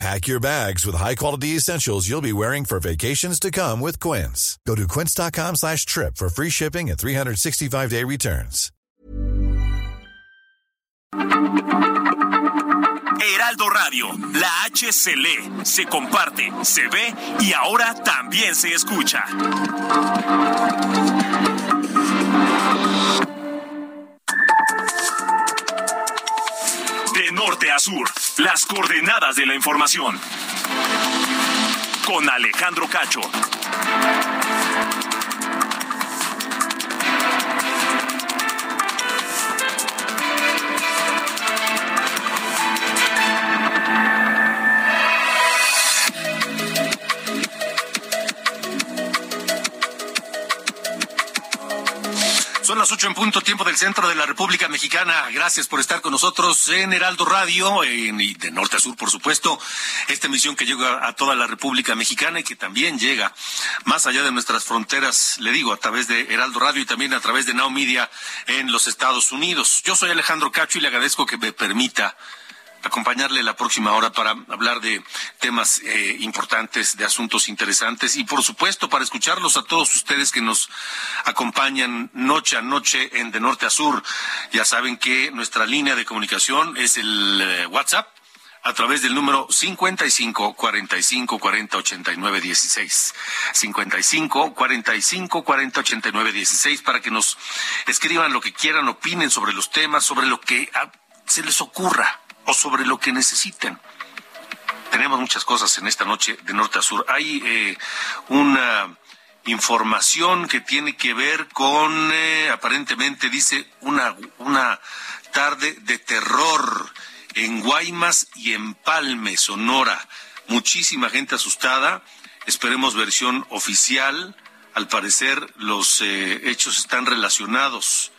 Pack your bags with high-quality essentials you'll be wearing for vacations to come with Quince. Go to quince.com slash trip for free shipping and 365-day returns. Heraldo Radio, la H se lee, se comparte, se ve y ahora también se escucha. Norte las coordenadas de la información. Con Alejandro Cacho. Son las ocho en punto, tiempo del centro de la República Mexicana. Gracias por estar con nosotros en Heraldo Radio, y de norte a sur, por supuesto. Esta emisión que llega a toda la República Mexicana y que también llega más allá de nuestras fronteras, le digo, a través de Heraldo Radio y también a través de Now Media en los Estados Unidos. Yo soy Alejandro Cacho y le agradezco que me permita acompañarle la próxima hora para hablar de temas eh, importantes, de asuntos interesantes y por supuesto para escucharlos a todos ustedes que nos acompañan noche a noche en de norte a sur. Ya saben que nuestra línea de comunicación es el eh, WhatsApp a través del número 55 45 40 89 16. 55 45 40 89 16 para que nos escriban lo que quieran, opinen sobre los temas, sobre lo que ah, se les ocurra o sobre lo que necesiten. Tenemos muchas cosas en esta noche de norte a sur. Hay eh, una información que tiene que ver con, eh, aparentemente dice, una, una tarde de terror en Guaymas y en Palme, Sonora. Muchísima gente asustada. Esperemos versión oficial. Al parecer los eh, hechos están relacionados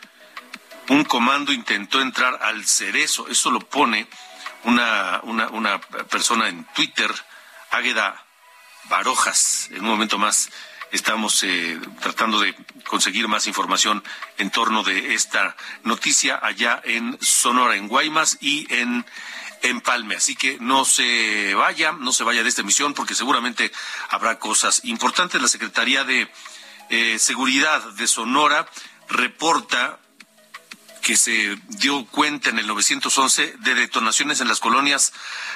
un comando intentó entrar al cerezo. Eso lo pone una, una, una persona en Twitter, Águeda Barojas. En un momento más estamos eh, tratando de conseguir más información en torno de esta noticia allá en Sonora, en Guaymas y en Palme. Así que no se vaya, no se vaya de esta emisión porque seguramente habrá cosas importantes. La Secretaría de eh, Seguridad de Sonora reporta que se dio cuenta en el 911 de detonaciones en las colonias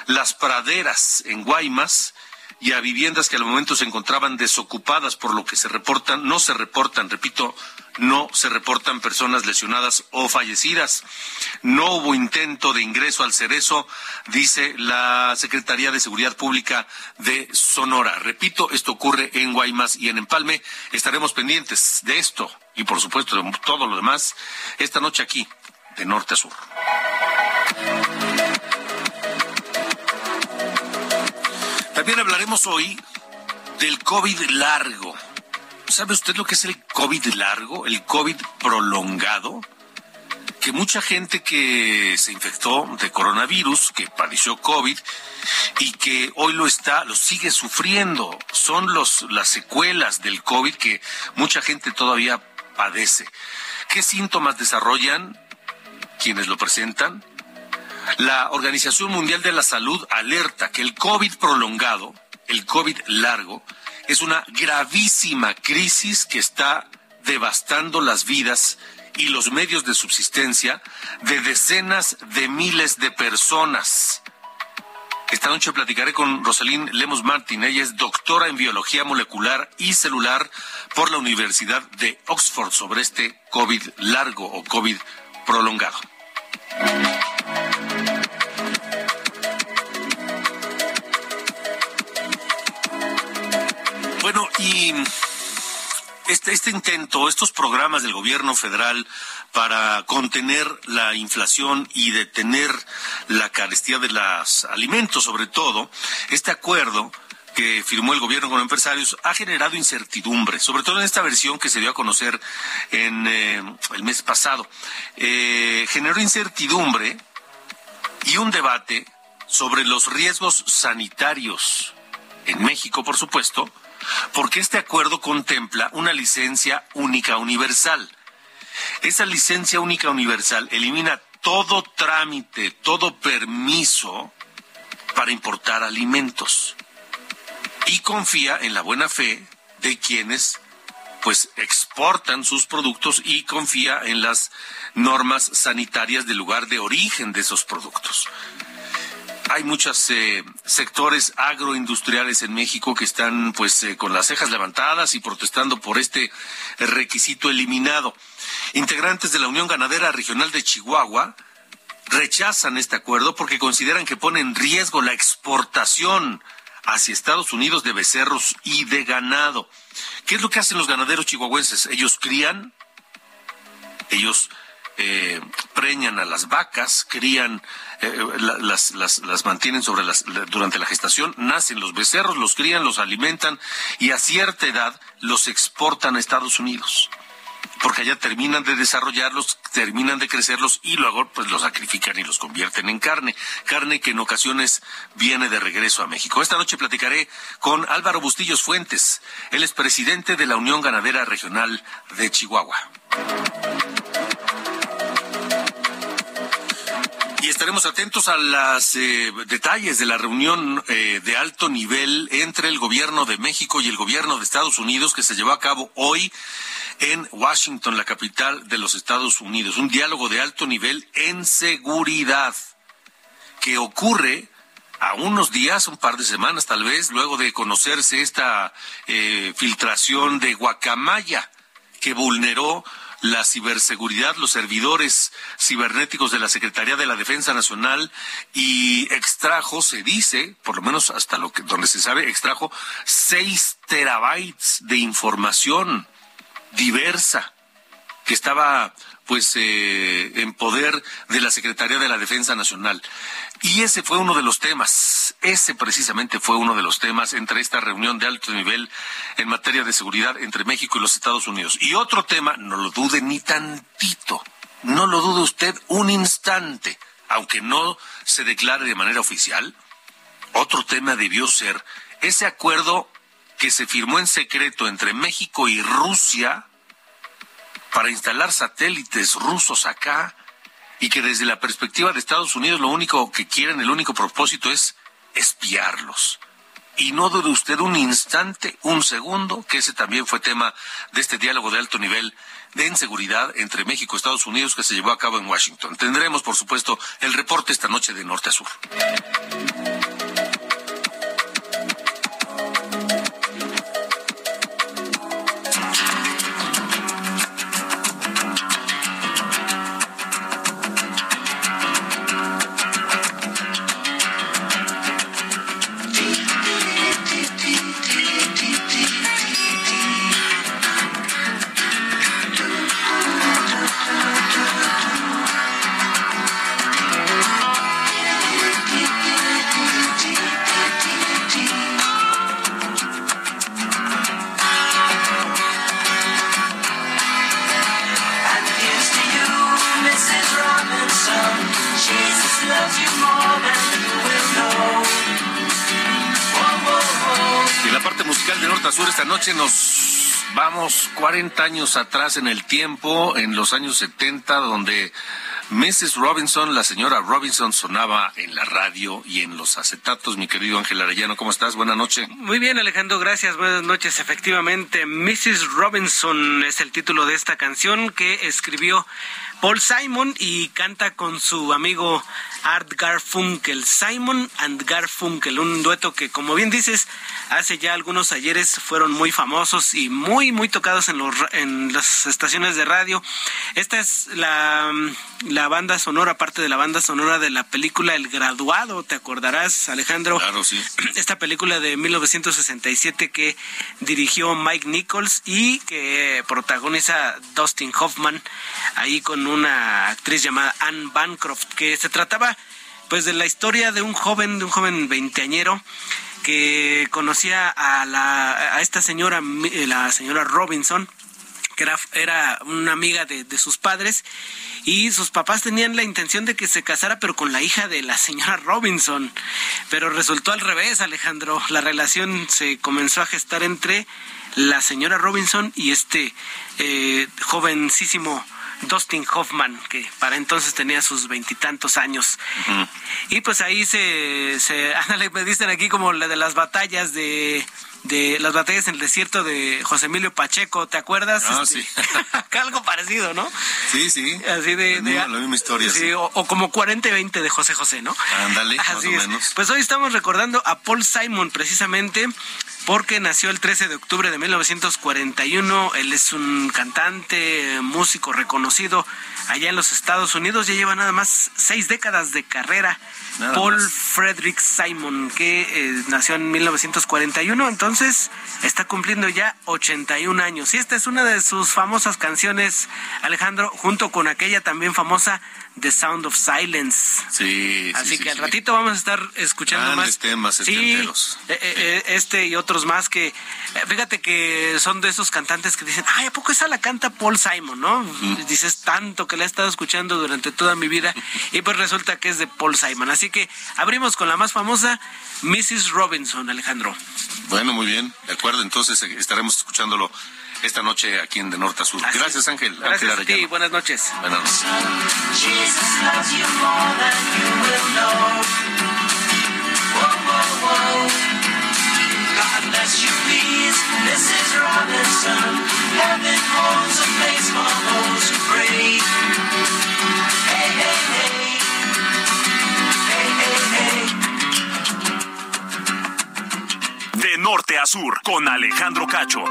Las Praderas, en Guaymas, y a viviendas que al momento se encontraban desocupadas, por lo que se reportan, no se reportan, repito, no se reportan personas lesionadas o fallecidas. No hubo intento de ingreso al cerezo, dice la Secretaría de Seguridad Pública de Sonora. Repito, esto ocurre en Guaymas y en Empalme. Estaremos pendientes de esto y por supuesto de todo lo demás esta noche aquí, de norte a sur. También hablaremos hoy del COVID largo. ¿Sabe usted lo que es el COVID largo, el COVID prolongado? Que mucha gente que se infectó de coronavirus, que padeció COVID y que hoy lo está, lo sigue sufriendo, son los las secuelas del COVID que mucha gente todavía padece. ¿Qué síntomas desarrollan quienes lo presentan? La Organización Mundial de la Salud alerta que el COVID prolongado, el COVID largo, es una gravísima crisis que está devastando las vidas y los medios de subsistencia de decenas de miles de personas. Esta noche platicaré con Rosalín Lemos Martín. Ella es doctora en biología molecular y celular por la Universidad de Oxford sobre este COVID largo o COVID prolongado. Bueno, y este, este intento, estos programas del gobierno federal para contener la inflación y detener la carestía de los alimentos, sobre todo, este acuerdo que firmó el gobierno con empresarios ha generado incertidumbre, sobre todo en esta versión que se dio a conocer en eh, el mes pasado. Eh, generó incertidumbre y un debate sobre los riesgos sanitarios en México, por supuesto, porque este acuerdo contempla una licencia única universal. Esa licencia única universal elimina todo trámite, todo permiso para importar alimentos y confía en la buena fe de quienes pues exportan sus productos y confía en las normas sanitarias del lugar de origen de esos productos. Hay muchos eh, sectores agroindustriales en México que están pues eh, con las cejas levantadas y protestando por este requisito eliminado. Integrantes de la Unión Ganadera Regional de Chihuahua rechazan este acuerdo porque consideran que pone en riesgo la exportación hacia Estados Unidos de becerros y de ganado. ¿Qué es lo que hacen los ganaderos chihuahuenses? Ellos crían, ellos eh, preñan a las vacas, crían, eh, las, las, las, mantienen sobre las, durante la gestación, nacen los becerros, los crían, los alimentan y a cierta edad los exportan a Estados Unidos porque allá terminan de desarrollarlos, terminan de crecerlos y luego pues los sacrifican y los convierten en carne, carne que en ocasiones viene de regreso a México. Esta noche platicaré con Álvaro Bustillos Fuentes, él es presidente de la Unión Ganadera Regional de Chihuahua. Estaremos atentos a los eh, detalles de la reunión eh, de alto nivel entre el gobierno de México y el gobierno de Estados Unidos que se llevó a cabo hoy en Washington, la capital de los Estados Unidos. Un diálogo de alto nivel en seguridad que ocurre a unos días, un par de semanas tal vez, luego de conocerse esta eh, filtración de Guacamaya que vulneró la ciberseguridad, los servidores cibernéticos de la Secretaría de la Defensa Nacional y extrajo, se dice, por lo menos hasta lo que donde se sabe, extrajo seis terabytes de información diversa que estaba pues eh, en poder de la Secretaría de la Defensa Nacional. Y ese fue uno de los temas, ese precisamente fue uno de los temas entre esta reunión de alto nivel en materia de seguridad entre México y los Estados Unidos. Y otro tema, no lo dude ni tantito, no lo dude usted un instante, aunque no se declare de manera oficial, otro tema debió ser ese acuerdo que se firmó en secreto entre México y Rusia para instalar satélites rusos acá y que desde la perspectiva de Estados Unidos lo único que quieren, el único propósito es espiarlos. Y no dude usted un instante, un segundo, que ese también fue tema de este diálogo de alto nivel de inseguridad entre México y Estados Unidos que se llevó a cabo en Washington. Tendremos, por supuesto, el reporte esta noche de norte a sur. 40 años atrás en el tiempo, en los años 70, donde Mrs. Robinson, la señora Robinson, sonaba en la radio y en los acetatos. Mi querido Ángel Arellano, ¿cómo estás? Buenas noches. Muy bien, Alejandro, gracias. Buenas noches. Efectivamente, Mrs. Robinson es el título de esta canción que escribió Paul Simon y canta con su amigo Art Garfunkel, Simon and Garfunkel, un dueto que como bien dices, hace ya algunos ayeres fueron muy famosos y muy muy tocados en los en las estaciones de radio. Esta es la, la banda sonora, parte de la banda sonora de la película El Graduado, ¿te acordarás, Alejandro? Claro, sí. Esta película de 1967 que dirigió Mike Nichols y que protagoniza Dustin Hoffman ahí con una actriz llamada Anne Bancroft que se trataba pues de la historia de un joven, de un joven veinteañero que conocía a la a esta señora, la señora Robinson, que era, era una amiga de, de sus padres y sus papás tenían la intención de que se casara pero con la hija de la señora Robinson. Pero resultó al revés, Alejandro. La relación se comenzó a gestar entre la señora Robinson y este eh, jovencísimo Dustin Hoffman, que para entonces tenía sus veintitantos años. Y pues ahí se, se, me dicen aquí como la de las batallas de de las batallas en el desierto de José Emilio Pacheco, ¿te acuerdas? Ah, este, sí. algo parecido, ¿no? Sí, sí. Así de... la misma historia. Sí, O, como 40 y 20 de José José, ¿no? Ándale, más o menos. Pues hoy estamos recordando a Paul Simon, precisamente porque nació el 13 de octubre de 1941. Él es un cantante, músico reconocido allá en los Estados Unidos. Ya lleva nada más seis décadas de carrera. Paul Frederick Simon, que eh, nació en 1941, entonces está cumpliendo ya 81 años. Y esta es una de sus famosas canciones, Alejandro, junto con aquella también famosa The Sound of Silence. Sí, Así sí, que al ratito vamos a estar escuchando más temas sí, eh, eh, este y otros más que fíjate que son de esos cantantes que dicen, "Ay, a poco esa la canta Paul Simon, ¿no?" Dices tanto que la he estado escuchando durante toda mi vida y pues resulta que es de Paul Simon. Así que abrimos con la más famosa, Mrs. Robinson, Alejandro. Bueno, muy bien. De acuerdo, entonces eh, estaremos escuchándolo esta noche aquí en De Norte a Sur. Gracias, Ángel. Gracias a ti. Buenas noches. Buenas noches. De norte a sur, con Alejandro Cacho.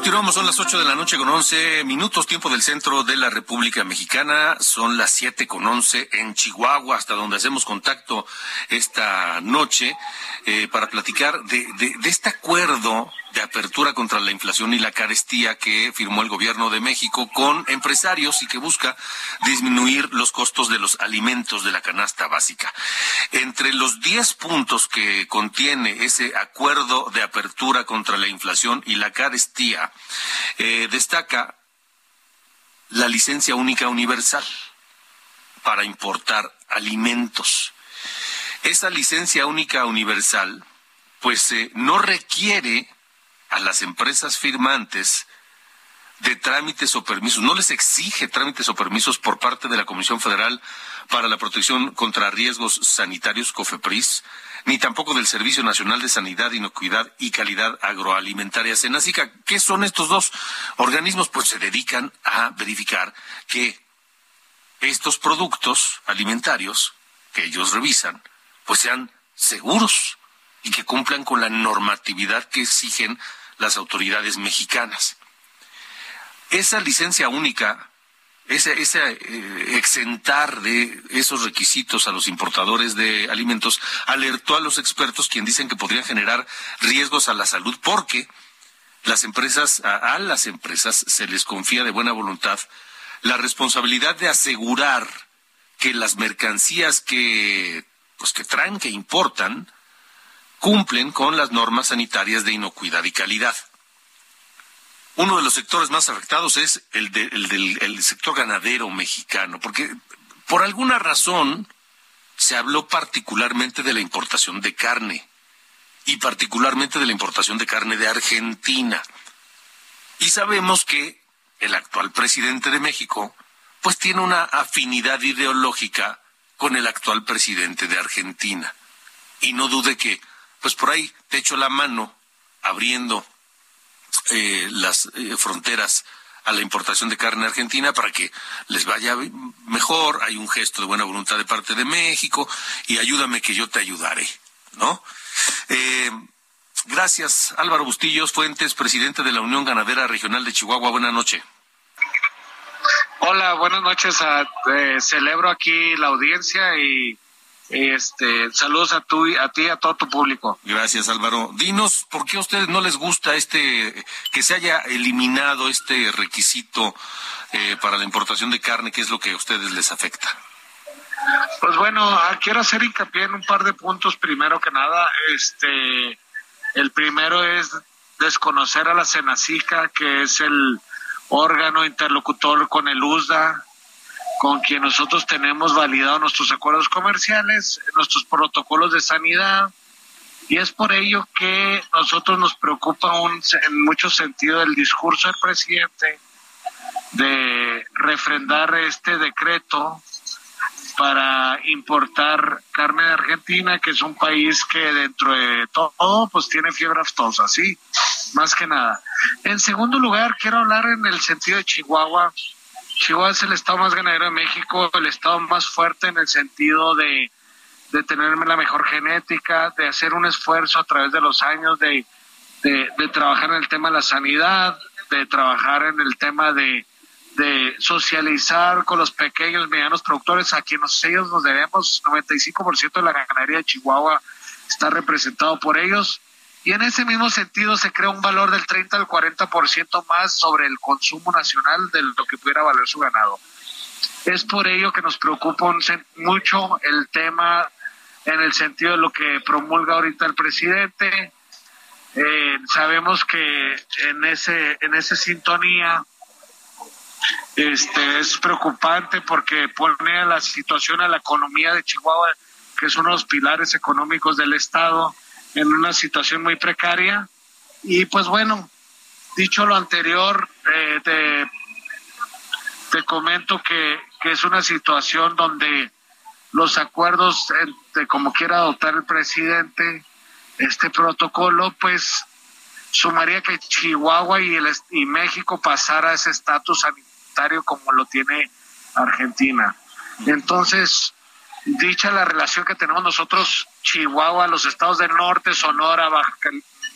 Continuamos, son las 8 de la noche con 11 minutos, tiempo del centro de la República Mexicana. Son las 7 con 11 en Chihuahua, hasta donde hacemos contacto esta noche eh, para platicar de, de, de este acuerdo de apertura contra la inflación y la carestía que firmó el gobierno de México con empresarios y que busca disminuir los costos de los alimentos de la canasta básica. Entre los 10 puntos que contiene ese acuerdo de apertura contra la inflación y la carestía, eh, destaca la licencia única universal para importar alimentos. Esa licencia única universal, pues eh, no requiere a las empresas firmantes de trámites o permisos, no les exige trámites o permisos por parte de la Comisión Federal para la Protección contra Riesgos Sanitarios, COFEPRIS, ni tampoco del Servicio Nacional de Sanidad, Inocuidad y Calidad Agroalimentaria, SENACICA. ¿Qué son estos dos organismos? Pues se dedican a verificar que estos productos alimentarios que ellos revisan, pues sean seguros y que cumplan con la normatividad que exigen las autoridades mexicanas. Esa licencia única, ese, eh, exentar de esos requisitos a los importadores de alimentos, alertó a los expertos quien dicen que podrían generar riesgos a la salud porque las empresas, a, a las empresas se les confía de buena voluntad la responsabilidad de asegurar que las mercancías que, pues que traen, que importan, cumplen con las normas sanitarias de inocuidad y calidad. Uno de los sectores más afectados es el, del sector ganadero mexicano, porque por alguna razón se habló particularmente de la importación de carne y particularmente de la importación de carne de Argentina. Y sabemos que el actual presidente de México pues tiene una afinidad ideológica con el actual presidente de Argentina. Y no dude que pues por ahí te echo la mano abriendo eh, las eh, fronteras a la importación de carne argentina para que les vaya mejor. Hay un gesto de buena voluntad de parte de México y ayúdame que yo te ayudaré, ¿no? Eh, gracias, Álvaro Bustillos Fuentes, presidente de la Unión Ganadera Regional de Chihuahua. Buenas noches. Hola, buenas noches. celebro aquí la audiencia y este, saludos a, tu, a ti y a todo tu público. Gracias, Álvaro. Dinos, ¿por qué a ustedes no les gusta este, que se haya eliminado este requisito eh, para la importación de carne? ¿Qué es lo que a ustedes les afecta? Pues bueno, ah, quiero hacer hincapié en un par de puntos. Primero que nada, este, el primero es desconocer a la Senacica, que es el órgano interlocutor con el USDA, con quien nosotros tenemos validados nuestros acuerdos comerciales, nuestros protocolos de sanidad, y es por ello que nosotros nos preocupa un, en mucho sentido el discurso del presidente de refrendar este decreto para importar carne de Argentina, que es un país que dentro de todo pues tiene fiebre aftosa, sí, más que nada. En segundo lugar, quiero hablar en el sentido de Chihuahua. Chihuahua es el estado más ganadero de México, el estado más fuerte en el sentido de, de tener la mejor genética, de hacer un esfuerzo a través de los años de, de trabajar en el tema de la sanidad, de trabajar en el tema de, socializar con los pequeños, medianos productores a quienes ellos nos debemos, 95% de la ganadería de Chihuahua está representado por ellos y en ese mismo sentido se crea un valor del 30 al 40% más sobre el consumo nacional de lo que pudiera valer su ganado. Es por ello que nos preocupa mucho el tema en el sentido de lo que promulga ahorita el presidente. Eh, sabemos que en ese en esa sintonía este, es preocupante porque pone a la situación a la economía de Chihuahua, que es uno de los pilares económicos del Estado, en una situación muy precaria. Y pues bueno, dicho lo anterior, eh, te, te, comento que, que, es una situación donde los acuerdos de como quiera adoptar el presidente este protocolo, pues sumaría que Chihuahua y, el, y México pasara ese estatus sanitario como lo tiene Argentina. Entonces, dicha la relación que tenemos nosotros, Chihuahua, los estados del norte, Sonora, Baja,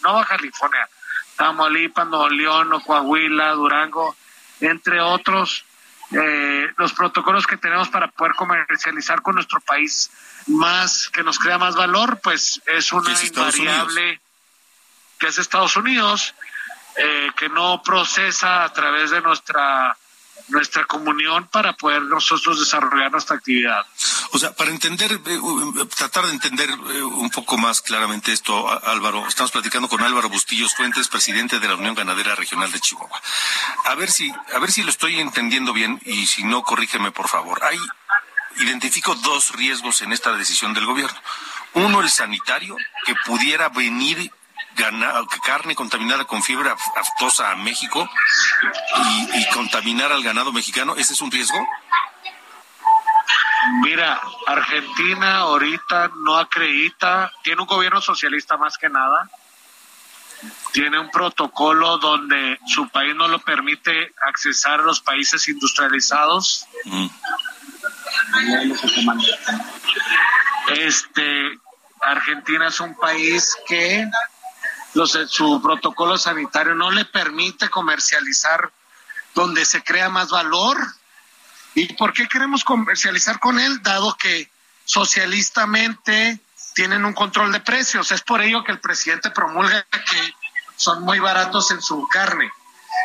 no Baja California, Tamaulipas, Nuevo León, Coahuila, Durango, entre otros, eh, los protocolos que tenemos para poder comercializar con nuestro país más, que nos crea más valor, pues es una invariable que es Estados Unidos, eh, que no procesa a través de nuestra nuestra comunión para poder nosotros desarrollar nuestra actividad. O sea, para entender, eh, tratar de entender eh, un poco más claramente esto, Álvaro, estamos platicando con Álvaro Bustillos Fuentes, presidente de la Unión Ganadera Regional de Chihuahua. A ver si, a ver si lo estoy entendiendo bien y si no, corrígeme por favor. Hay, identifico dos riesgos en esta decisión del gobierno. Uno, el sanitario, que pudiera venir carne contaminada con fiebre aftosa a México y, contaminar al ganado mexicano, ¿ese es un riesgo? Mira, Argentina ahorita no acredita, tiene un gobierno socialista más que nada, tiene un protocolo donde su país no lo permite accesar a los países industrializados. Mm. Este, Argentina es un país que los, su protocolo sanitario no le permite comercializar donde se crea más valor. ¿Y por qué queremos comercializar con él? Dado que socialistamente tienen un control de precios. Es por ello que el presidente promulga que son muy baratos en su carne.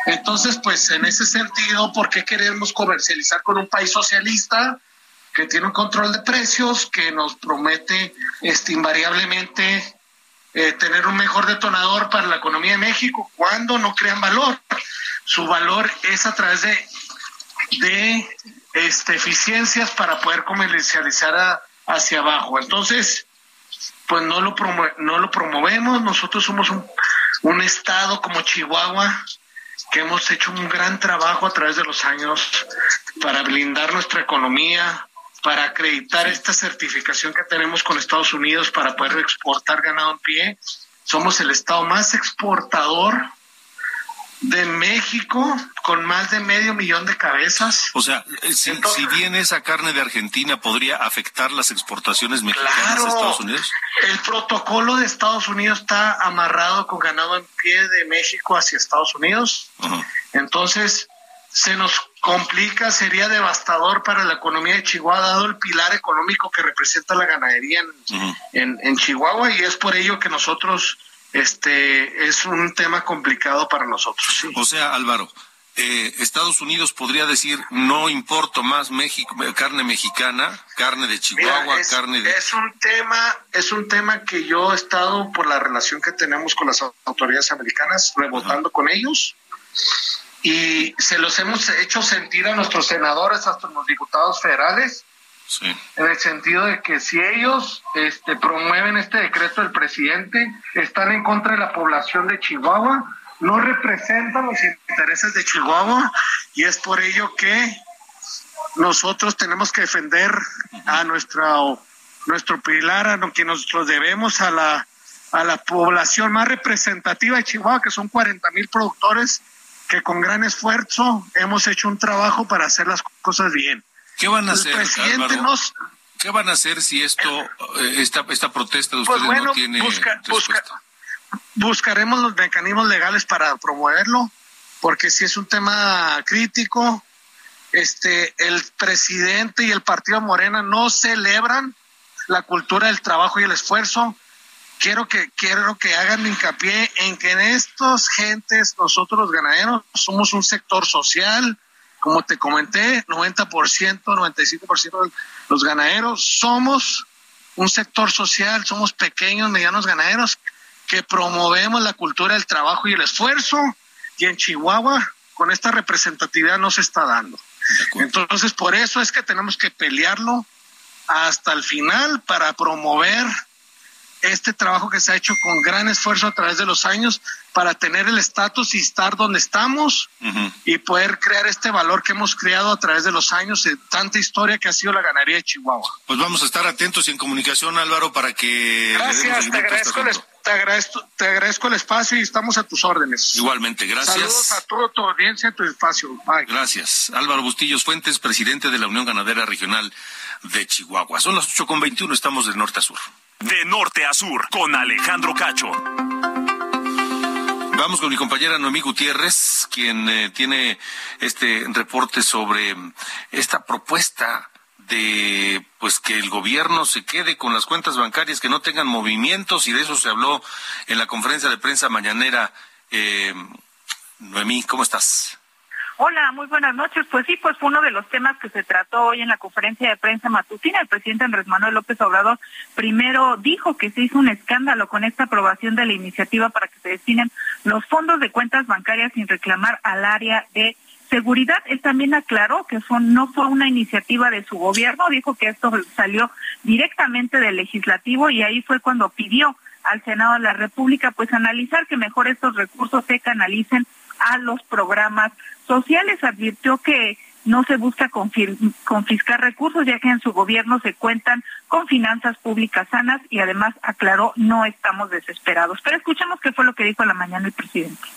Entonces, pues en ese sentido, ¿por qué queremos comercializar con un país socialista que tiene un control de precios, que nos promete este, invariablemente eh, tener un mejor detonador para la economía de México cuando no crean valor. Su valor es a través de, de este, eficiencias para poder comercializar hacia abajo. Entonces, pues no lo, no lo promovemos. Nosotros somos un, un estado como Chihuahua que hemos hecho un gran trabajo a través de los años para blindar nuestra economía, para acreditar esta certificación que tenemos con Estados Unidos para poder exportar ganado en pie. Somos el estado más exportador de México con más de medio millón de cabezas. O sea, eh, si, bien esa carne de Argentina podría afectar las exportaciones mexicanas a Estados Unidos. El protocolo de Estados Unidos está amarrado con ganado en pie de México hacia Estados Unidos. Entonces, se nos complica, sería devastador para la economía de Chihuahua, dado el pilar económico que representa la ganadería en, en, Chihuahua, y es por ello que nosotros, este, es un tema complicado para nosotros. O sea, Álvaro, eh, Estados Unidos podría decir no importo más México, carne mexicana, carne de Chihuahua, carne de es un tema es un tema que yo he estado por la relación que tenemos con las autoridades americanas rebotando con ellos y se los hemos hecho sentir a nuestros senadores hasta los diputados federales en el sentido de que si ellos este, promueven este decreto del presidente están en contra de la población de Chihuahua no representan los intereses de Chihuahua y es por ello que nosotros tenemos que defender a nuestro, nuestro pilar, a lo que nosotros debemos a la, a la población más representativa de Chihuahua, que son 40 mil productores que con gran esfuerzo hemos hecho un trabajo para hacer las cosas bien. ¿Qué van a hacer, ¿Qué van a hacer si esto, eh, esta, esta protesta de pues ustedes no tiene respuesta? buscaremos los mecanismos legales para promoverlo, porque si es un tema crítico, este, el presidente y el partido Morena no celebran la cultura del trabajo y el esfuerzo. Quiero que, quiero que hagan hincapié en que en estos gentes, nosotros los ganaderos, somos un sector social, como te comenté, 90%, 95% de los ganaderos somos un sector social, somos pequeños, medianos ganaderos que promovemos la cultura del trabajo y el esfuerzo. Y en Chihuahua con esta representatividad no se está dando. Entonces, por eso es que tenemos que pelearlo hasta el final para promover este trabajo que se ha hecho con gran esfuerzo a través de los años para tener el estatus y estar donde estamos y poder crear este valor que hemos creado a través de los años de tanta historia que ha sido la ganadería de Chihuahua. Pues vamos a estar atentos y en comunicación, Álvaro, para que... Gracias, te agradezco, el, te, agradezco, te agradezco el espacio y estamos a tus órdenes. Igualmente, gracias. Saludos a toda tu audiencia, a tu espacio. Bye. Gracias. Álvaro Bustillos Fuentes, presidente de la Unión Ganadera Regional de Chihuahua. Son las 8.21, estamos de norte a sur. De norte a sur, con Alejandro Cacho. Vamos con mi compañera Noemí Gutiérrez, quien eh, tiene este reporte sobre esta propuesta de pues que el gobierno se quede con las cuentas bancarias que no tengan movimientos y de eso se habló en la conferencia de prensa mañanera. Eh, Noemí, ¿cómo estás? Hola, muy buenas noches. Pues sí, pues fue uno de los temas que se trató hoy en la conferencia de prensa matutina. El presidente Andrés Manuel López Obrador primero dijo que se hizo un escándalo con esta aprobación de la iniciativa para que se destinen los fondos de cuentas bancarias sin reclamar al área de seguridad. Él también aclaró que no fue una iniciativa de su gobierno, dijo que esto salió directamente del legislativo y ahí fue cuando pidió al Senado de la República pues analizar que mejor estos recursos se canalicen a los programas sociales. Advirtió que no se busca confiscar recursos, ya que en su gobierno se cuentan con finanzas públicas sanas y además aclaró no estamos desesperados. Pero escuchemos qué fue lo que dijo la mañana el presidente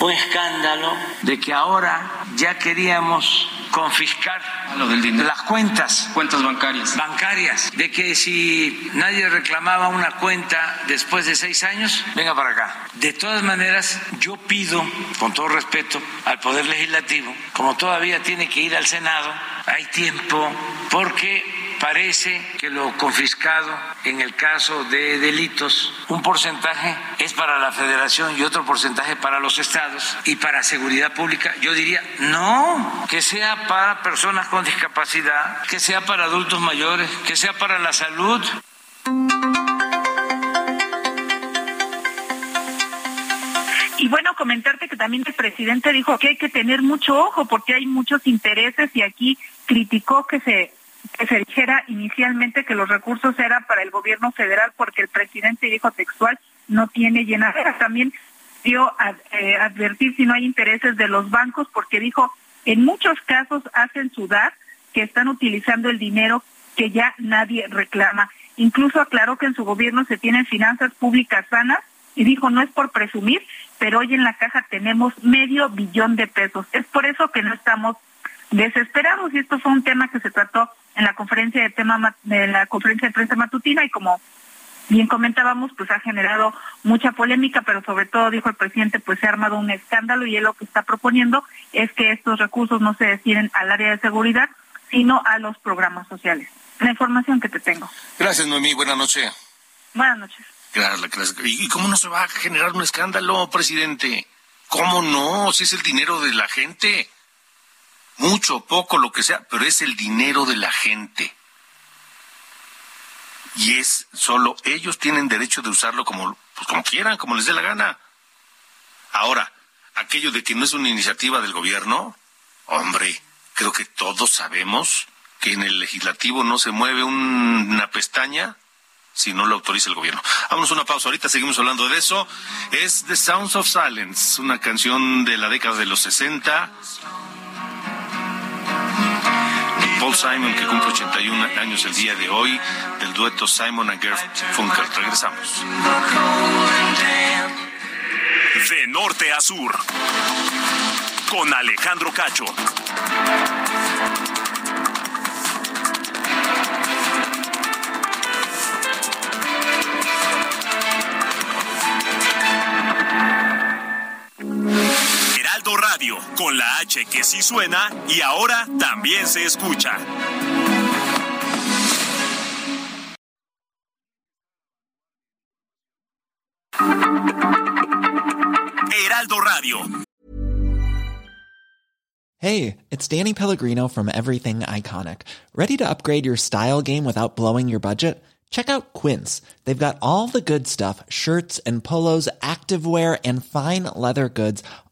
un escándalo de que ahora ya queríamos confiscar las cuentas. Cuentas bancarias. Bancarias. De que si nadie reclamaba una cuenta después de seis años, venga para acá. De todas maneras, yo pido, con todo respeto, al Poder Legislativo, como todavía tiene que ir al Senado, hay tiempo, porque parece que lo confiscado en el caso de delitos, un porcentaje es para la federación y otro porcentaje para los estados y para seguridad pública. Yo diría, no, que sea para personas con discapacidad, que sea para adultos mayores, que sea para la salud. Y bueno, comentarte que también el presidente dijo que hay que tener mucho ojo porque hay muchos intereses y aquí criticó que se que se dijera inicialmente que los recursos eran para el gobierno federal porque el presidente dijo textual no tiene llenadera. También dio a eh, advertir si no hay intereses de los bancos porque dijo en muchos casos hacen sudar que están utilizando el dinero que ya nadie reclama. Incluso aclaró que en su gobierno se tienen finanzas públicas sanas y dijo no es por presumir, pero hoy en la caja tenemos medio billón de pesos. Es por eso que no estamos desesperados y esto fue un tema que se trató en la conferencia de tema de la conferencia de prensa matutina y como bien comentábamos, pues ha generado mucha polémica, pero sobre todo dijo el presidente, pues se ha armado un escándalo y él lo que está proponiendo es que estos recursos no se destinen al área de seguridad, sino a los programas sociales. La información que te tengo. Gracias, Noemí. Buenas noches. Buenas noches. ¿Y cómo no se va a generar un escándalo, presidente? ¿Cómo no? Si es el dinero de la gente. Mucho, poco, lo que sea, pero es el dinero de la gente. Y es solo ellos tienen derecho de usarlo como, pues, como quieran, como les dé la gana. Ahora, aquello de que no es una iniciativa del gobierno, hombre, creo que todos sabemos que en el legislativo no se mueve una pestaña si no lo autoriza el gobierno. Vámonos una pausa, ahorita seguimos hablando de eso. Es The Sounds of Silence, una canción de la década de los 60. Paul Simon, que cumple 81 años el día de hoy, del dueto Simon and Funkel. Regresamos. De norte a sur, con Alejandro Cacho. Heraldo Radio, con la H que sí suena y ahora también se escucha. Heraldo Radio. Hey, it's Danny Pellegrino from Everything Iconic. Ready to upgrade your style game without blowing your budget? Check out Quince. They've got all the good stuff shirts and polos, activewear, and fine leather goods,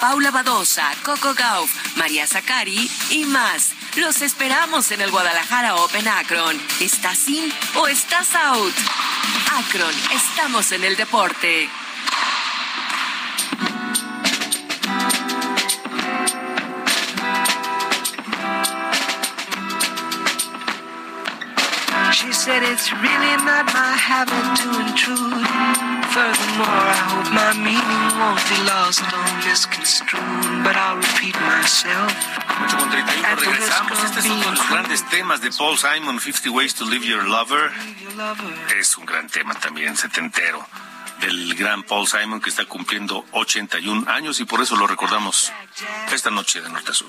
Paula Badosa, Coco Gauff, María Zacari y más. Los esperamos en el Guadalajara Open Akron. ¿Estás in o estás out? Akron, estamos en el deporte. She said it's really not my habit to intrude. Furthermore, I hope my meaning won't be lost or misconstrued, but I'll repeat myself. 8 con 31 regresamos. Este es uno de los grandes temas de Paul Simon, 50 Ways to Live Your Lover. Es un gran tema también, setentero, del gran Paul Simon que está cumpliendo 81 años y por eso lo recordamos esta noche de Norte a Sur.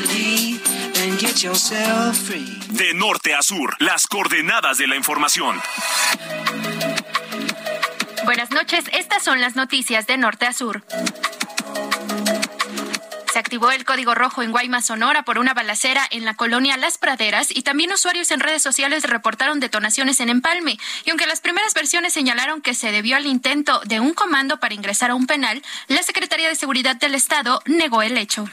yourself free. De norte a sur, las coordenadas de la información. Buenas noches, estas son las noticias de norte a sur. Se activó el código rojo en Guaymas, Sonora, por una balacera en la colonia Las Praderas y también usuarios en redes sociales reportaron detonaciones en Empalme. Y aunque las primeras versiones señalaron que se debió al intento de un comando para ingresar a un penal, la Secretaría de Seguridad del Estado negó el hecho.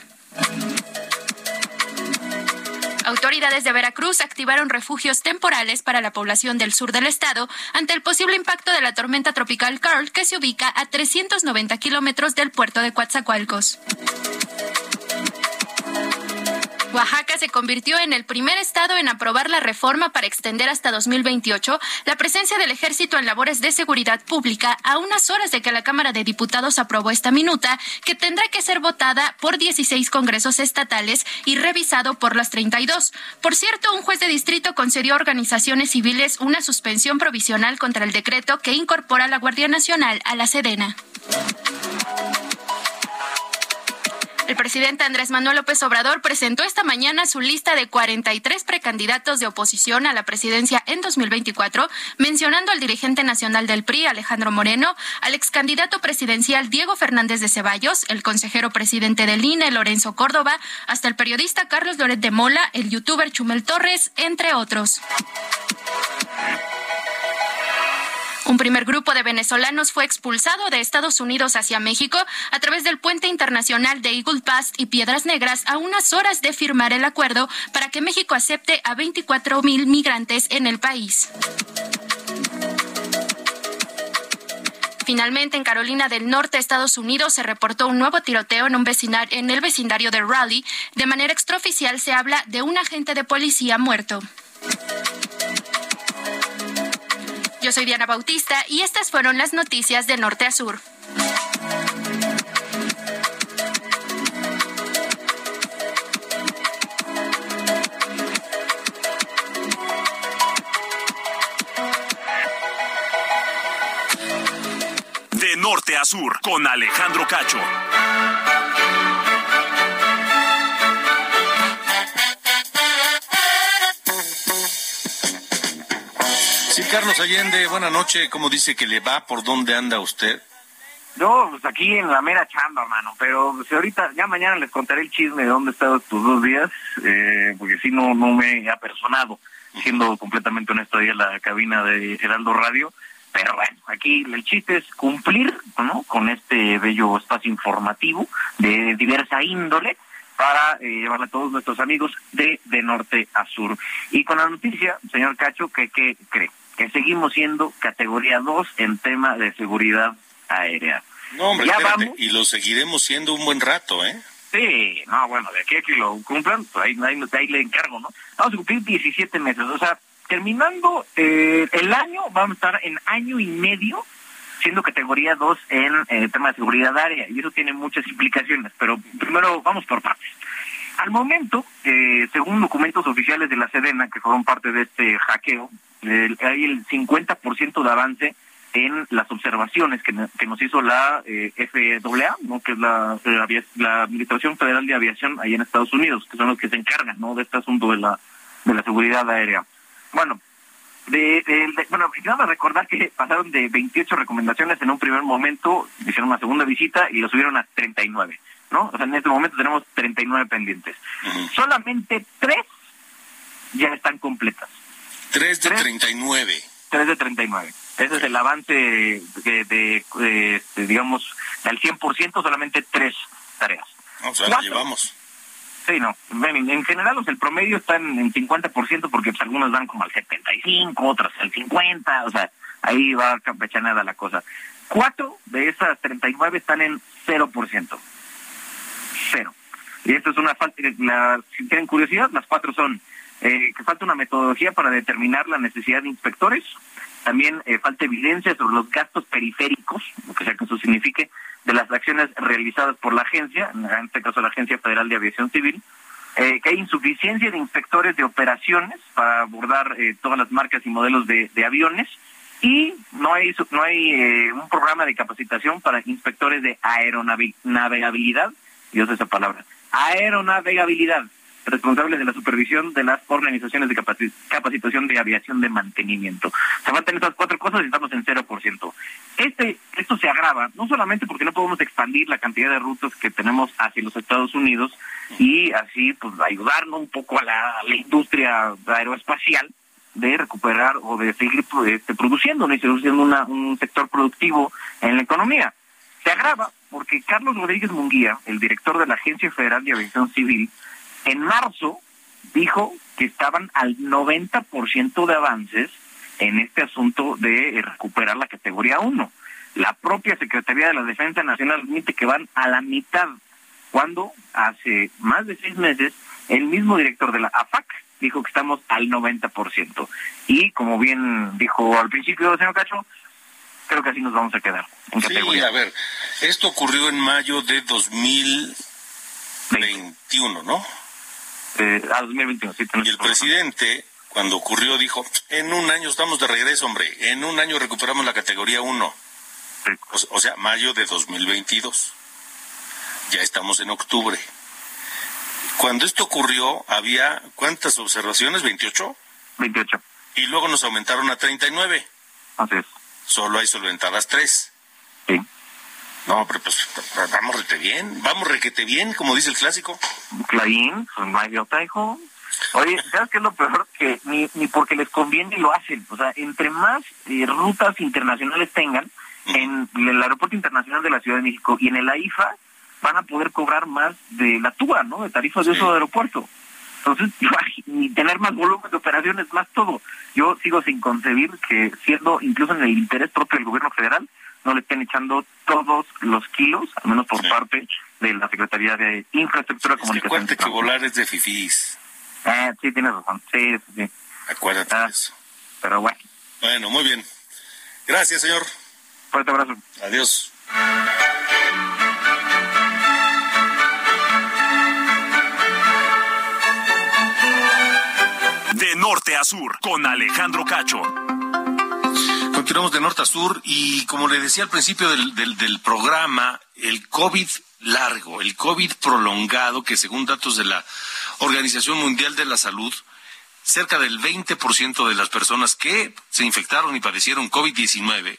Autoridades de Veracruz activaron refugios temporales para la población del sur del estado ante el posible impacto de la tormenta tropical Carl que se ubica a 390 kilómetros del puerto de Coatzacoalcos. Oaxaca se convirtió en el primer estado en aprobar la reforma para extender hasta 2028 la presencia del ejército en labores de seguridad pública a unas horas de que la Cámara de Diputados aprobó esta minuta que tendrá que ser votada por 16 congresos estatales y revisado por las 32. Por cierto, un juez de distrito concedió a organizaciones civiles una suspensión provisional contra el decreto que incorpora a la Guardia Nacional a la Sedena. El presidente Andrés Manuel López Obrador presentó esta mañana su lista de 43 precandidatos de oposición a la presidencia en 2024, mencionando al dirigente nacional del PRI, Alejandro Moreno, al ex candidato presidencial Diego Fernández de Ceballos, el consejero presidente del INE, Lorenzo Córdoba, hasta el periodista Carlos Loret de Mola, el youtuber Chumel Torres, entre otros. Un primer grupo de venezolanos fue expulsado de Estados Unidos hacia México a través del puente internacional de Eagle Pass y Piedras Negras a unas horas de firmar el acuerdo para que México acepte a 24 mil migrantes en el país. Finalmente, en Carolina del Norte, Estados Unidos, se reportó un nuevo tiroteo en, un en el vecindario de Raleigh. De manera extraoficial se habla de un agente de policía muerto. Yo soy Diana Bautista y estas fueron las noticias de norte a sur. De norte a sur, con Alejandro Cacho. Sí, Carlos Allende, buena noche. ¿Cómo dice que le va? ¿Por dónde anda usted? Yo, pues aquí en la mera chamba, hermano. Pero pues, ahorita, ya mañana les contaré el chisme de dónde he estado estos dos días, eh, porque si no, no me he apersonado, siendo completamente honesto ahí en la cabina de Heraldo Radio. Pero bueno, aquí el chiste es cumplir, ¿no? Con este bello espacio informativo de diversa índole para eh, llevarle a todos nuestros amigos de, de norte a sur. Y con la noticia, señor Cacho, que, que cree que seguimos siendo categoría 2 en tema de seguridad aérea. No, hombre, Ya espérate, vamos. y lo seguiremos siendo un buen rato, ¿eh? Sí, no, bueno, de aquí a que lo cumplan, pues ahí, ahí, ahí le encargo, ¿no? Vamos a cumplir 17 meses, o sea, terminando eh, el año, vamos a estar en año y medio siendo categoría 2 en eh, tema de seguridad aérea, y eso tiene muchas implicaciones, pero primero vamos por partes. Al momento, eh, según documentos oficiales de la Sedena, que fueron parte de este hackeo, hay el 50% de avance en las observaciones que, no- que nos hizo la eh, FAA, ¿no? que es la, eh, Administración Federal de Aviación ahí en Estados Unidos, que son los que se encargan de este asunto de la, de la seguridad aérea. Bueno, de, de- de- bueno, nada recordar que pasaron de 28 recomendaciones en un primer momento, hicieron una segunda visita y lo subieron a 39, ¿no? O sea, en este momento tenemos 39 pendientes. Solamente tres ya están completas. Tres de 39. Tres de 39. Ese es el avance de, de- de, este, digamos, al 100%, solamente tres tareas. O sea, Cuatro. llevamos. Sí, no. En, en general, o sea, el promedio está en, en 50% porque pues, algunos dan como al 75, otras al 50, o sea, ahí va campechanada la cosa. Cuatro de esas 39 están en 0%. Cero. Y esto es una falta, la, si tienen curiosidad, las cuatro son eh, que falta una metodología para determinar la necesidad de inspectores, también eh, falta evidencia sobre los gastos periféricos, lo que sea que eso signifique, de las acciones realizadas por la agencia, en este caso la Agencia Federal de Aviación Civil, eh, que hay insuficiencia de inspectores de operaciones para abordar eh, todas las marcas y modelos de, aviones y no hay no hay eh, un programa de capacitación para inspectores de aeronavegabilidad, Dios esa palabra, aeronavegabilidad, responsables de la supervisión de las organizaciones de capaci- capacitación de aviación de mantenimiento. Se faltan estas cuatro cosas y estamos en 0%. Este, esto se agrava, no solamente porque no podemos expandir la cantidad de rutas que tenemos hacia los Estados Unidos y así pues ayudarnos un poco a la, industria aeroespacial de recuperar o de seguir este, produciendo, ¿no? y siendo una- un sector productivo en la economía. Se agrava porque Carlos Rodríguez Munguía, el director de la Agencia Federal de Aviación Civil, en marzo dijo que estaban al 90% de avances en este asunto de recuperar la categoría 1. La propia Secretaría de la Defensa Nacional admite que van a la mitad, cuando hace más de seis meses El mismo director de la AFAC dijo que estamos al 90%. Y como bien dijo al principio, señor Cacho, creo que así nos vamos a quedar en Sí, a ver, esto ocurrió en mayo de 2021, ¿no? Eh, a 2021, sí. Y el presidente, cuando ocurrió, dijo, en un año estamos de regreso, hombre, en un año recuperamos la categoría 1. O, o sea, mayo de 2022. Ya estamos en octubre. Cuando esto ocurrió, había, ¿cuántas observaciones? ¿28? 28. Y luego nos aumentaron a 39. Así es. Solo hay solventadas 3. Sí. No, pero pues vamos requete bien, vamos requete bien, como dice el clásico. Clarín, pues de otra, hijo. Oye, ¿sabes qué es lo peor? Que ni, ni porque les conviene lo hacen. O sea, entre más eh, rutas internacionales tengan, en el Aeropuerto Internacional de la Ciudad de México y en el AIFA, van a poder cobrar más de la TUA, ¿no? De tarifas de uso de aeropuerto. Entonces, y tener más volumen de operaciones, más todo. Yo sigo sin concebir que siendo incluso en el interés propio del gobierno federal, no le estén echando todos los kilos, al menos por parte de la Secretaría de Infraestructura, Es que Comunicación. acuérdate que volar es de fifís. Ah, sí, tienes razón. Sí, sí, sí. Acuérdate Ah, de eso. Pero bueno, Bueno, muy bien. Gracias, señor. fuerte abrazo. Adiós. Norte a sur, con Alejandro Cacho. Continuamos de norte a sur y como le decía al principio del, del, programa, el COVID largo, el COVID prolongado, que según datos de la Organización Mundial de la Salud, cerca del 20% de las personas que se infectaron y padecieron COVID-19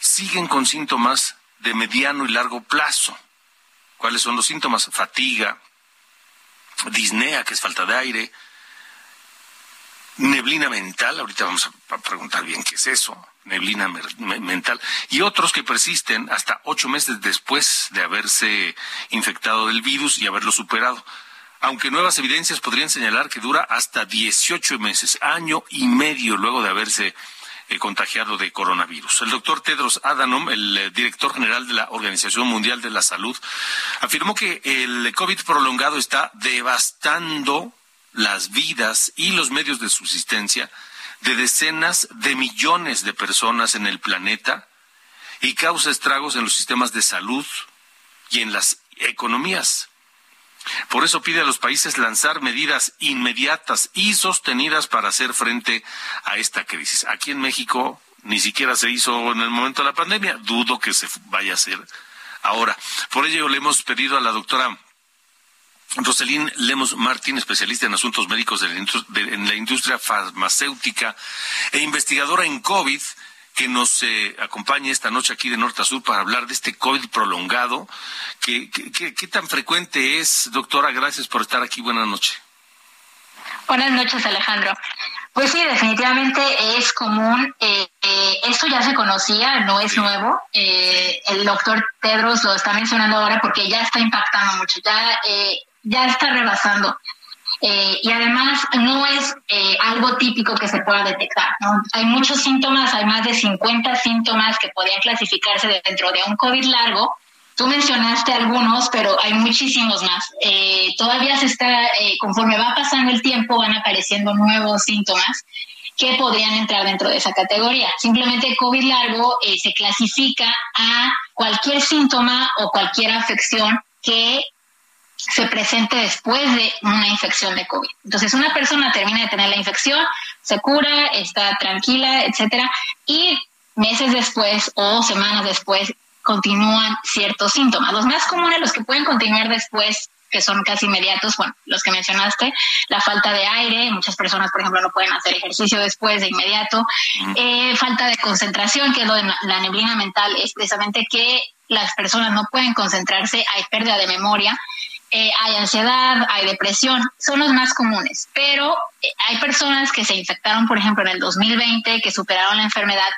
siguen con síntomas de mediano y largo plazo. ¿Cuáles son los síntomas? Fatiga, disnea, que es falta de aire, neblina mental, ahorita vamos a, preguntar bien qué es eso, neblina mental, y otros que persisten hasta ocho meses después de haberse infectado del virus y haberlo superado. Aunque nuevas evidencias podrían señalar que dura hasta 18 meses, año y medio luego de haberse eh, contagiado de coronavirus. El doctor Tedros Adhanom, el eh, director general de la Organización Mundial de la Salud, afirmó que el COVID prolongado está devastando las vidas y los medios de subsistencia de decenas de millones de personas en el planeta y causa estragos en los sistemas de salud y en las economías. Por eso pide a los países lanzar medidas inmediatas y sostenidas para hacer frente a esta crisis. Aquí en México ni siquiera se hizo en el momento de la pandemia. Dudo que se vaya a hacer ahora. Por ello le hemos pedido a la doctora Roselín Lemos Martín, especialista en asuntos médicos de la de- en la industria farmacéutica e investigadora en COVID, que nos eh, acompañe esta noche aquí de norte a sur para hablar de este COVID prolongado. ¿Qué, qué, qué- qué tan frecuente es, doctora? Gracias por estar aquí. Buenas noches. Buenas noches, Alejandro. Pues sí, definitivamente es común. eh, eh, esto ya se conocía, no es nuevo. Eh, el doctor Tedros lo está mencionando ahora porque ya está impactando mucho, ya, eh, ya está rebasando. Eh, y además no es eh, algo típico que se pueda detectar. ¿no? Hay muchos síntomas, hay más de 50 síntomas que podrían clasificarse dentro de un COVID largo. Tú mencionaste algunos, pero hay muchísimos más. Eh, todavía se está, eh, conforme va pasando el tiempo, van apareciendo nuevos síntomas que podrían entrar dentro de esa categoría. Simplemente COVID largo eh, se clasifica a cualquier síntoma o cualquier afección que se presente después de una infección de COVID. Entonces, una persona termina de tener la infección, se cura, está tranquila, etcétera, y meses después o semanas después continúan ciertos síntomas. Los más comunes, los que pueden continuar después, que son casi inmediatos, bueno, los que mencionaste, la falta de aire, muchas personas, por ejemplo, no pueden hacer ejercicio después de inmediato, eh, falta de concentración, que es lo de la- neblina mental, es precisamente que las personas no pueden concentrarse, hay pérdida de memoria, eh, hay ansiedad, hay depresión, son los más comunes, pero eh, hay personas que se infectaron, por ejemplo, en el 2020, que superaron la enfermedad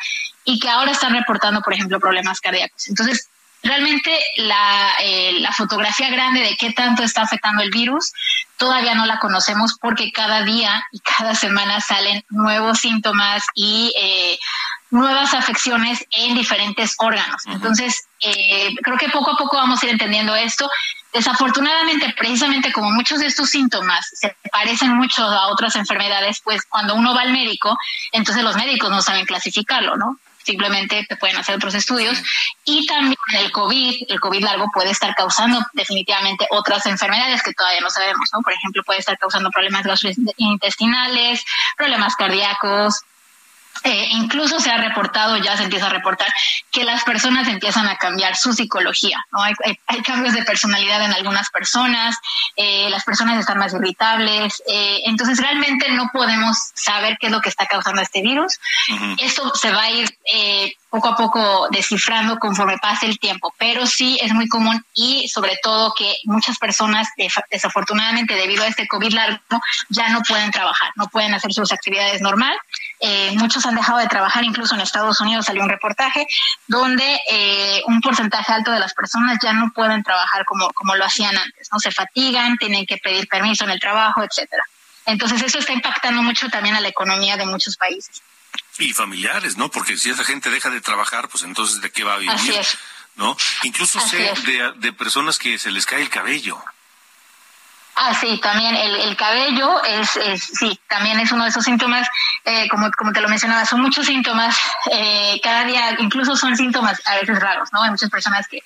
y que ahora están reportando, por ejemplo, problemas cardíacos. Entonces, realmente la, eh, la fotografía grande de qué tanto está afectando el virus todavía no la conocemos porque cada día y cada semana salen nuevos síntomas y eh, nuevas afecciones en diferentes órganos. Entonces, eh, creo que poco a poco vamos a ir entendiendo esto. Desafortunadamente, precisamente como muchos de estos síntomas se parecen mucho a otras enfermedades, pues cuando uno va al médico, entonces los médicos no saben clasificarlo, ¿no? simplemente te pueden hacer otros estudios. Y también el COVID, el COVID largo puede estar causando definitivamente otras enfermedades que todavía no sabemos, ¿no? Por ejemplo, puede estar causando problemas gastrointestinales, problemas cardíacos, eh, incluso se ha reportado, ya se empieza a reportar, que las personas empiezan a cambiar su psicología. ¿no? Hay, cambios de personalidad en algunas personas, eh, las personas están más irritables. Eh, entonces, realmente no podemos saber qué es lo que está causando este virus. Esto se va a ir poco a poco descifrando conforme pase el tiempo, pero sí es muy común y sobre todo que muchas personas desafortunadamente debido a este COVID largo ya no pueden trabajar, no pueden hacer sus actividades normal. Eh, muchos han dejado de trabajar, incluso en Estados Unidos salió un reportaje donde eh, un porcentaje alto de las personas ya no pueden trabajar como, como lo hacían antes, no se fatigan, tienen que pedir permiso en el trabajo, etcétera. Entonces eso está impactando mucho también a la economía de muchos países. Y familiares, ¿no? Porque si esa gente deja de trabajar, pues entonces ¿de qué va a vivir? Así es. ¿No? Incluso sé de, de personas que se les cae el cabello. Ah, sí, también el, el cabello es, sí, también es uno de esos síntomas, eh, como, como te lo mencionaba, son muchos síntomas, eh, cada día, incluso son síntomas a veces raros, ¿no? Hay muchas personas que,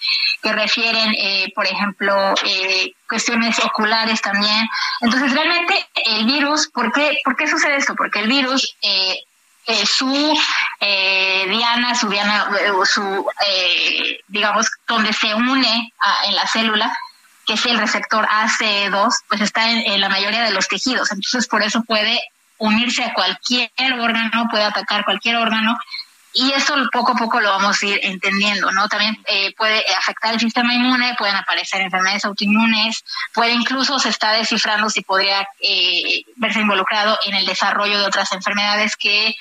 que refieren, eh, por ejemplo, eh, cuestiones oculares también. Entonces, realmente el virus, ¿por qué, por qué sucede esto? Porque el virus eh, eh, su diana, su diana, su, digamos, donde se une a, en la célula, que es el receptor ACE2, pues está en, la mayoría de los tejidos. Entonces, por eso puede unirse a cualquier órgano, puede atacar cualquier órgano. Y eso poco a poco lo vamos a ir entendiendo, ¿no? También puede afectar el sistema inmune, pueden aparecer enfermedades autoinmunes, puede incluso se está descifrando si podría verse involucrado en el desarrollo de otras enfermedades que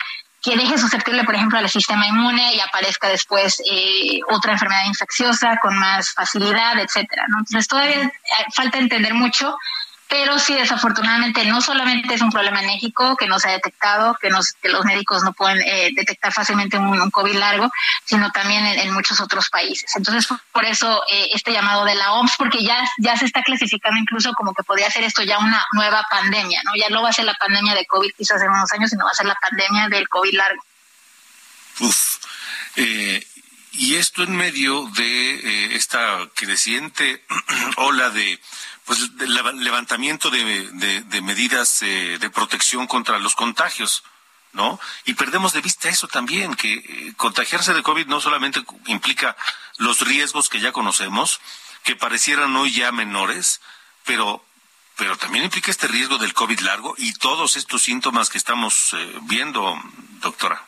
que deje susceptible, por ejemplo, al sistema inmune y aparezca después eh, otra enfermedad infecciosa con más facilidad, etcétera. ¿no? Entonces todavía eh, falta entender mucho, pero sí desafortunadamente no solamente es un problema en México que no se ha detectado, que, nos, que los médicos no pueden eh, detectar fácilmente un, COVID largo, sino también en, muchos otros países. Entonces por eso eh, este llamado de la OMS, porque ya, ya se está clasificando incluso como que podría ser esto ya una nueva pandemia, ¿no? Ya no va a ser la pandemia de COVID quizás en unos años, sino va a ser la pandemia del COVID largo. Uf. Eh, y esto en medio de esta creciente ola de pues el levantamiento de, de, medidas eh, de protección contra los contagios, ¿no? Y perdemos de vista eso también, que eh, contagiarse de COVID no solamente implica los riesgos que ya conocemos, que parecieran hoy ya menores, pero pero también implica este riesgo del COVID largo y todos estos síntomas que estamos eh, viendo, doctora.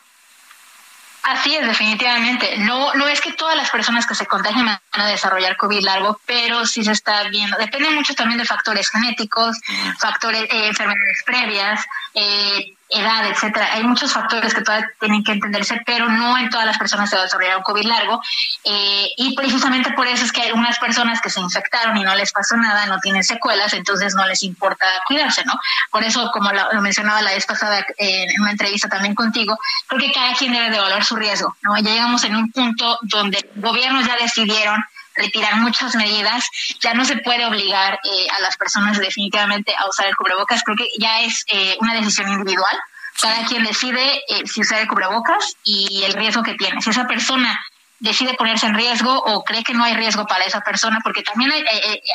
Así es, definitivamente. No, no es que todas las personas que se contagian van a desarrollar COVID largo, pero sí se está viendo. Depende mucho también de factores genéticos, factores, eh, enfermedades previas, eh, edad, etcétera. Hay muchos factores que todavía tienen que entenderse, pero no en todas las personas se va a desarrollar un COVID largo. Eh, y precisamente por eso es que hay algunas personas que se infectaron y no les pasó nada, no tienen secuelas, entonces no les importa cuidarse, ¿no? Por eso, como lo, mencionaba la vez pasada en una entrevista también contigo, creo que cada quien debe de evaluar su riesgo, ¿no? Ya llegamos en un punto donde gobiernos ya decidieron retirar muchas medidas, ya no se puede obligar eh, a las personas definitivamente a usar el cubrebocas, creo que ya es eh, una decisión individual, cada quien decide eh, si usar el cubrebocas y el riesgo que tiene. Si esa persona decide ponerse en riesgo o cree que no hay riesgo para esa persona, porque también hay,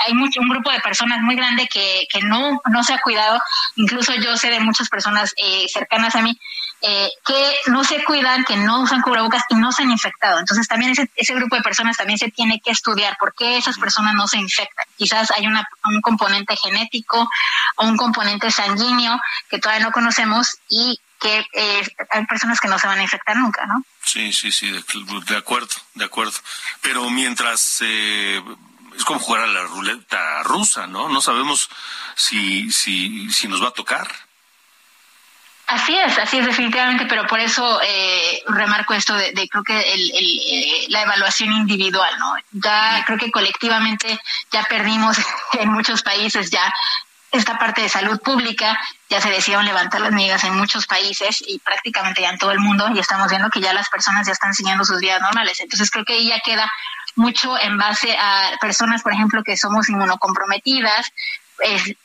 hay mucho, un grupo de personas muy grande que, que no, no se ha cuidado, incluso yo sé de muchas personas cercanas a mí eh, que no se cuidan, que no usan cubrebocas y no se han infectado. Entonces también ese, ese grupo de personas también se tiene que estudiar por qué esas personas no se infectan. Quizás hay una, un componente genético o un componente sanguíneo que todavía no conocemos y que eh, hay personas que no se van a infectar nunca, ¿no? Sí, sí, sí, de, acuerdo, de acuerdo. Pero mientras eh, es como jugar a la ruleta rusa, ¿no? No sabemos si, si, si nos va a tocar. Así es, así es definitivamente, pero por eso eh, remarco esto de, creo que el, eh, la evaluación individual, ¿no? Ya creo que colectivamente ya perdimos en muchos países ya esta parte de salud pública, ya se decidieron levantar las medidas en muchos países y prácticamente ya en todo el mundo y estamos viendo que ya las personas ya están siguiendo sus vidas normales. Entonces creo que ahí ya queda mucho en base a personas, por ejemplo, que somos inmunocomprometidas, eh,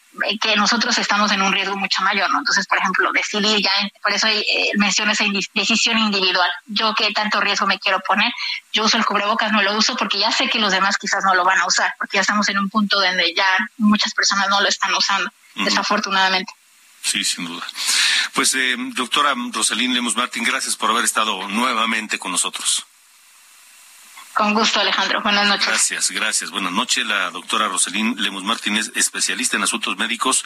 que nosotros estamos en un riesgo mucho mayor, ¿no? Entonces, por ejemplo, decidir ya, por eso eh, menciono esa decisión individual. Yo qué tanto riesgo me quiero poner, yo uso el cubrebocas, no lo uso porque ya sé que los demás quizás no lo van a usar, porque ya estamos en un punto donde ya muchas personas no lo están usando, desafortunadamente. Sí, sin duda. Pues, eh, doctora Rosalín Lemos Martín, gracias por haber estado nuevamente con nosotros. Con gusto, Alejandro. Buenas noches. Gracias, gracias. Buenas noches. La doctora Rosalín Lemus Martínez, especialista en asuntos médicos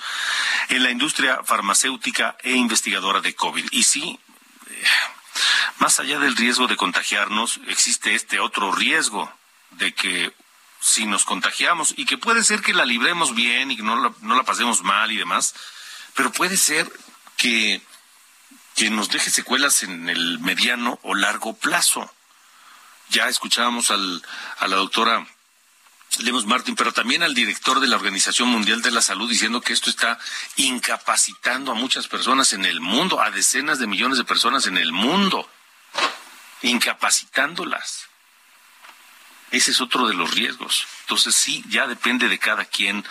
en la industria farmacéutica e investigadora de COVID. Y sí, eh, más allá del riesgo de contagiarnos, existe este otro riesgo de que si nos contagiamos y que puede ser que la libremos bien y que no la, no la pasemos mal y demás, pero puede ser que, que nos deje secuelas en el mediano o largo plazo ya escuchábamos al, a la doctora Lemos Martín, pero también al director de la Organización Mundial de la Salud diciendo que esto está incapacitando a muchas personas en el mundo, a decenas de millones de personas en el mundo, incapacitándolas. Ese es otro de los riesgos. Entonces sí, ya depende de cada quien,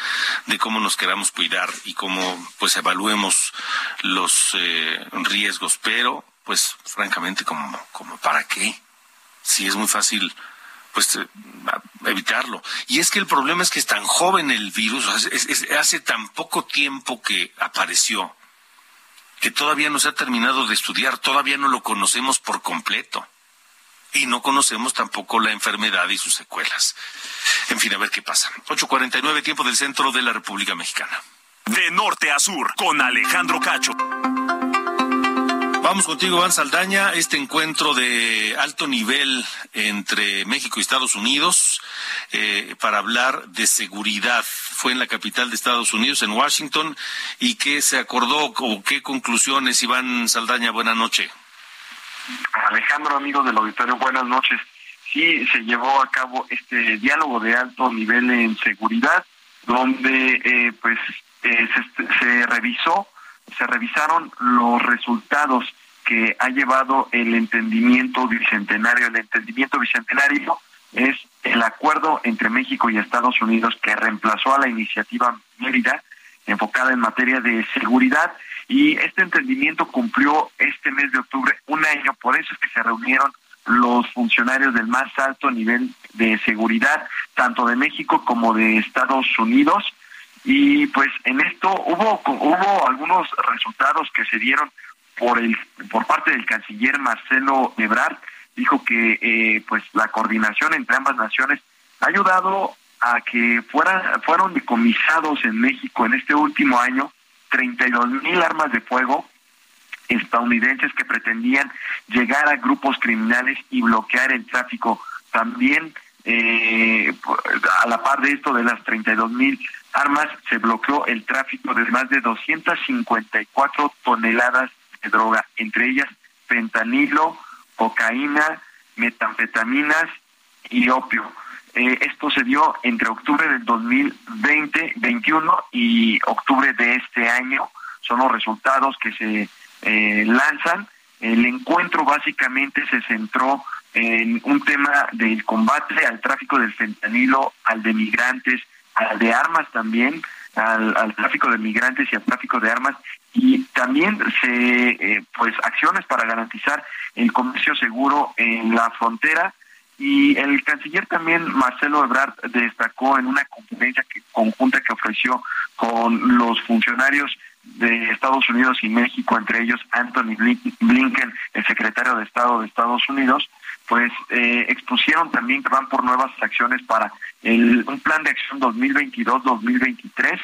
de cómo nos queramos cuidar y cómo pues evaluemos los eh, riesgos, pero pues francamente como, como para qué sí es muy fácil pues eh, evitarlo. Y es que el problema es que es tan joven el virus, hace tan poco tiempo que apareció, que todavía no se ha terminado de estudiar, todavía no lo conocemos por completo. Y no conocemos tampoco la enfermedad y sus secuelas. En fin, a ver qué pasa. 8.49 tiempo del centro de la República Mexicana. De norte a sur, con Alejandro Cacho. Vamos contigo, Iván Saldaña. Este encuentro de alto nivel entre México y Estados Unidos eh, para hablar de seguridad fue en la capital de Estados Unidos, en Washington. ¿Y qué se acordó o qué conclusiones, Iván Saldaña? Buenas noches. Alejandro, amigo del auditorio, buenas noches. Sí, se llevó a cabo este diálogo de alto nivel en seguridad, donde eh, pues eh, se, se revisó se revisaron los resultados que ha llevado el entendimiento bicentenario. El entendimiento bicentenario es el acuerdo entre México y Estados Unidos que reemplazó a la iniciativa Mérida enfocada en materia de seguridad y este entendimiento cumplió este mes de octubre un año, por eso es que se reunieron los funcionarios del más alto nivel de seguridad, tanto de México como de Estados Unidos, y pues en esto hubo hubo algunos resultados que se dieron por el por parte del canciller Marcelo Ebrard. Dijo que eh, pues la coordinación entre ambas naciones ha ayudado a que fueran fueron decomisados en México en este último año 32 mil armas de fuego estadounidenses que pretendían llegar a grupos criminales y bloquear el tráfico. También eh, a la par de esto de las 32 mil armas se bloqueó el tráfico de más de 254 toneladas de droga, entre ellas fentanilo, cocaína, metanfetaminas y opio. Eh, esto se dio entre octubre del 2020, 21 y octubre de este año. Son los resultados que se eh, lanzan. El encuentro básicamente se centró en un tema del combate al tráfico del fentanilo, al de migrantes, de armas también, al, tráfico de migrantes y al tráfico de armas. Y también se eh, pues acciones para garantizar el comercio seguro en la frontera. Y el canciller también Marcelo Ebrard destacó en una conferencia conjunta que ofreció con los funcionarios de Estados Unidos y México, entre ellos Anthony Blinken, el secretario de Estado de Estados Unidos, pues eh, expusieron también que van por nuevas acciones para el, un plan de acción 2022-2023.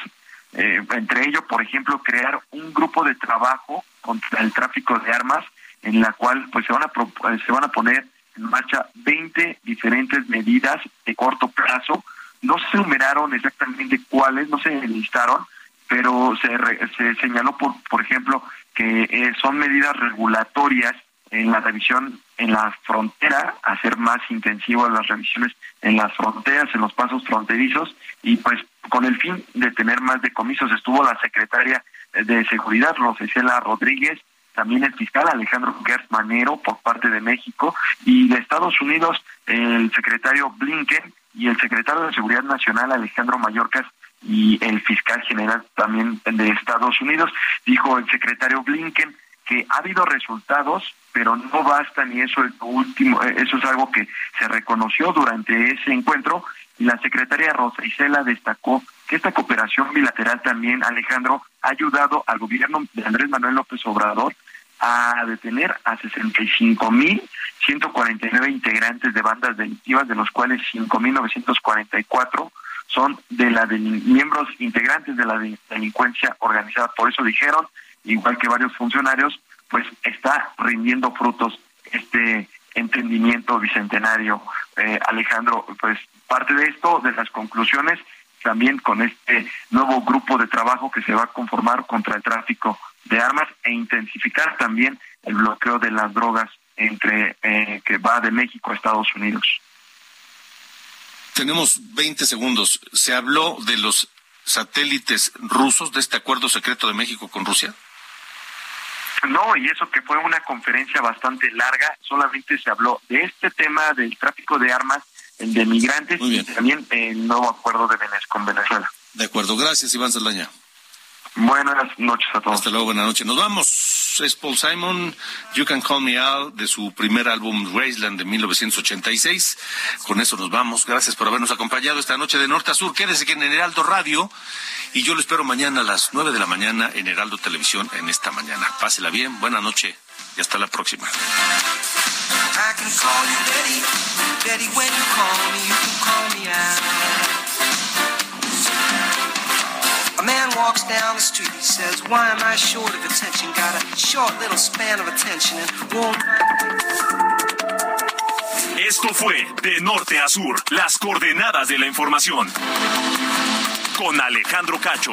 Eh, entre ellos, por ejemplo, crear un grupo de trabajo contra el tráfico de armas, en la cual pues se van a eh, se van a poner en marcha 20 diferentes medidas de corto plazo. No se numeraron exactamente cuáles, no se listaron, pero se, se señaló, por, por ejemplo, que son medidas regulatorias en la revisión en la frontera, hacer más intensivas las revisiones en las fronteras, en los pasos fronterizos, y pues con el fin de tener más decomisos estuvo la secretaria de Seguridad, Rosicela Rodríguez, también el fiscal Alejandro Gertz Manero por parte de México, y de Estados Unidos el secretario Blinken y el secretario de Seguridad Nacional Alejandro Mayorkas y el fiscal general también de Estados Unidos. Dijo el secretario Blinken que ha habido resultados, pero no basta ni eso es último, eh, eso es algo que se reconoció durante ese encuentro y la secretaria Rosa Isela destacó que esta cooperación bilateral también, Alejandro, ha ayudado al gobierno de Andrés Manuel López Obrador a detener a 65.149 integrantes de bandas delictivas, de los cuales 5.944 son de la de miembros integrantes de la delincuencia organizada. Por eso dijeron, igual que varios funcionarios, pues está rindiendo frutos este entendimiento bicentenario. Eh, Alejandro, pues parte de esto, de las conclusiones, también con este nuevo grupo de trabajo que se va a conformar contra el tráfico de armas e intensificar también el bloqueo de las drogas entre eh, que va de México a Estados Unidos. Tenemos 20 segundos. ¿Se habló de los satélites rusos de este acuerdo secreto de México con Rusia? No, y eso que fue una conferencia bastante larga, solamente se habló de este tema del tráfico de armas, de migrantes y también el nuevo acuerdo de Venezuela con Venezuela. De acuerdo, gracias Iván Saldaña. Buenas noches a todos. Hasta luego, buenas noches. Nos vamos. Es Paul Simon, You Can Call Me Out, de su primer álbum Graceland de 1986. Con eso nos vamos. Gracias por habernos acompañado esta noche de norte a sur. Quédese que en Heraldo Radio. Y yo lo espero mañana a las 9 de la mañana en Heraldo Televisión en esta mañana. Pásela bien, buena noche y hasta la próxima. Walks down the street, he says, Why am I short of attention? Got a short little span of attention and won't. Esto fue De Norte a Sur, las coordenadas de la información. Con Alejandro Cacho.